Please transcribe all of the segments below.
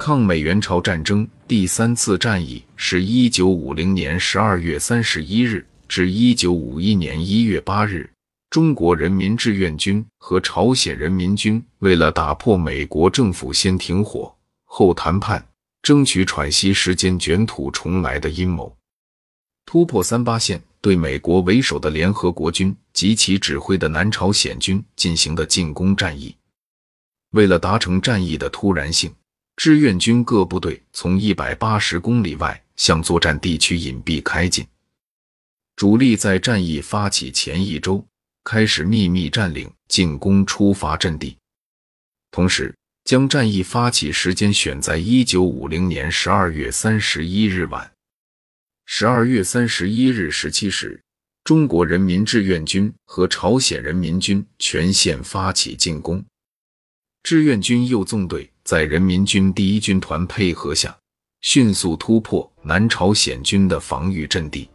抗美援朝战争第三次战役是一九五零年十二月三十一日至一九五一年一月八日，中国人民志愿军和朝鲜人民军为了打破美国政府先停火后谈判，争取喘息时间、卷土重来的阴谋，突破三八线，对美国为首的联合国军及其指挥的南朝鲜军进行的进攻战役。为了达成战役的突然性。志愿军各部队从一百八十公里外向作战地区隐蔽开进，主力在战役发起前一周开始秘密占领进攻出发阵地，同时将战役发起时间选在一九五零年十二月三十一日晚。十二月三十一日十七时，中国人民志愿军和朝鲜人民军全线发起进攻，志愿军右纵队。在人民军第一军团配合下，迅速突破南朝鲜军的防御阵地。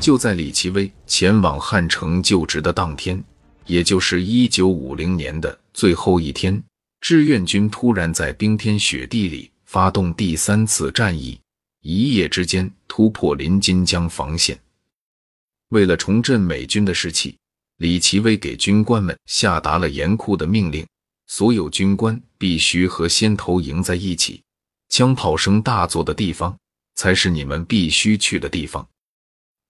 就在李奇微前往汉城就职的当天，也就是一九五零年的最后一天，志愿军突然在冰天雪地里发动第三次战役，一夜之间突破临津江防线。为了重振美军的士气。李奇微给军官们下达了严酷的命令：所有军官必须和先头营在一起，枪炮声大作的地方才是你们必须去的地方。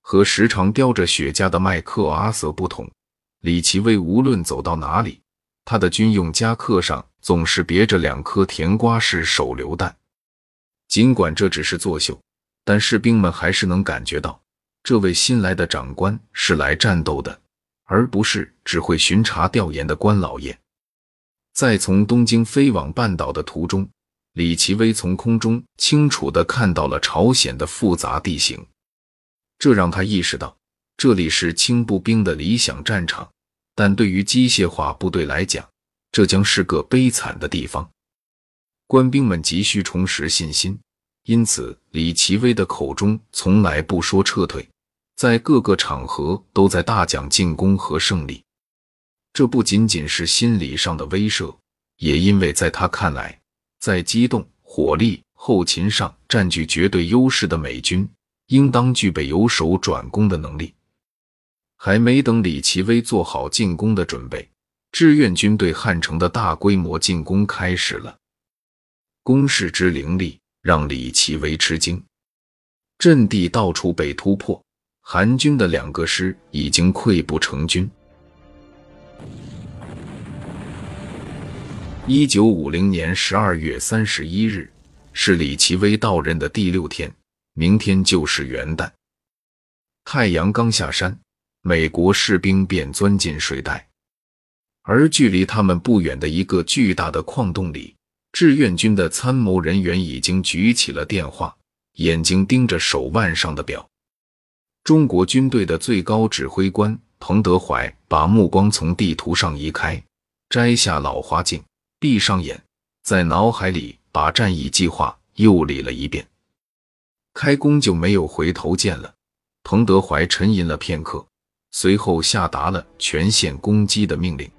和时常叼着雪茄的麦克阿瑟不同，李奇微无论走到哪里，他的军用夹克上总是别着两颗甜瓜式手榴弹。尽管这只是作秀，但士兵们还是能感觉到，这位新来的长官是来战斗的。而不是只会巡查调研的官老爷。在从东京飞往半岛的途中，李奇微从空中清楚地看到了朝鲜的复杂地形，这让他意识到这里是轻步兵的理想战场，但对于机械化部队来讲，这将是个悲惨的地方。官兵们急需重拾信心，因此李奇微的口中从来不说撤退。在各个场合都在大讲进攻和胜利，这不仅仅是心理上的威慑，也因为在他看来，在机动、火力、后勤上占据绝对优势的美军，应当具备由守转攻的能力。还没等李奇微做好进攻的准备，志愿军对汉城的大规模进攻开始了。攻势之凌厉，让李奇微吃惊，阵地到处被突破。韩军的两个师已经溃不成军。一九五零年十二月三十一日是李奇微到任的第六天，明天就是元旦。太阳刚下山，美国士兵便钻进睡袋，而距离他们不远的一个巨大的矿洞里，志愿军的参谋人员已经举起了电话，眼睛盯着手腕上的表。中国军队的最高指挥官彭德怀把目光从地图上移开，摘下老花镜，闭上眼，在脑海里把战役计划又理了一遍。开弓就没有回头箭了。彭德怀沉吟了片刻，随后下达了全线攻击的命令。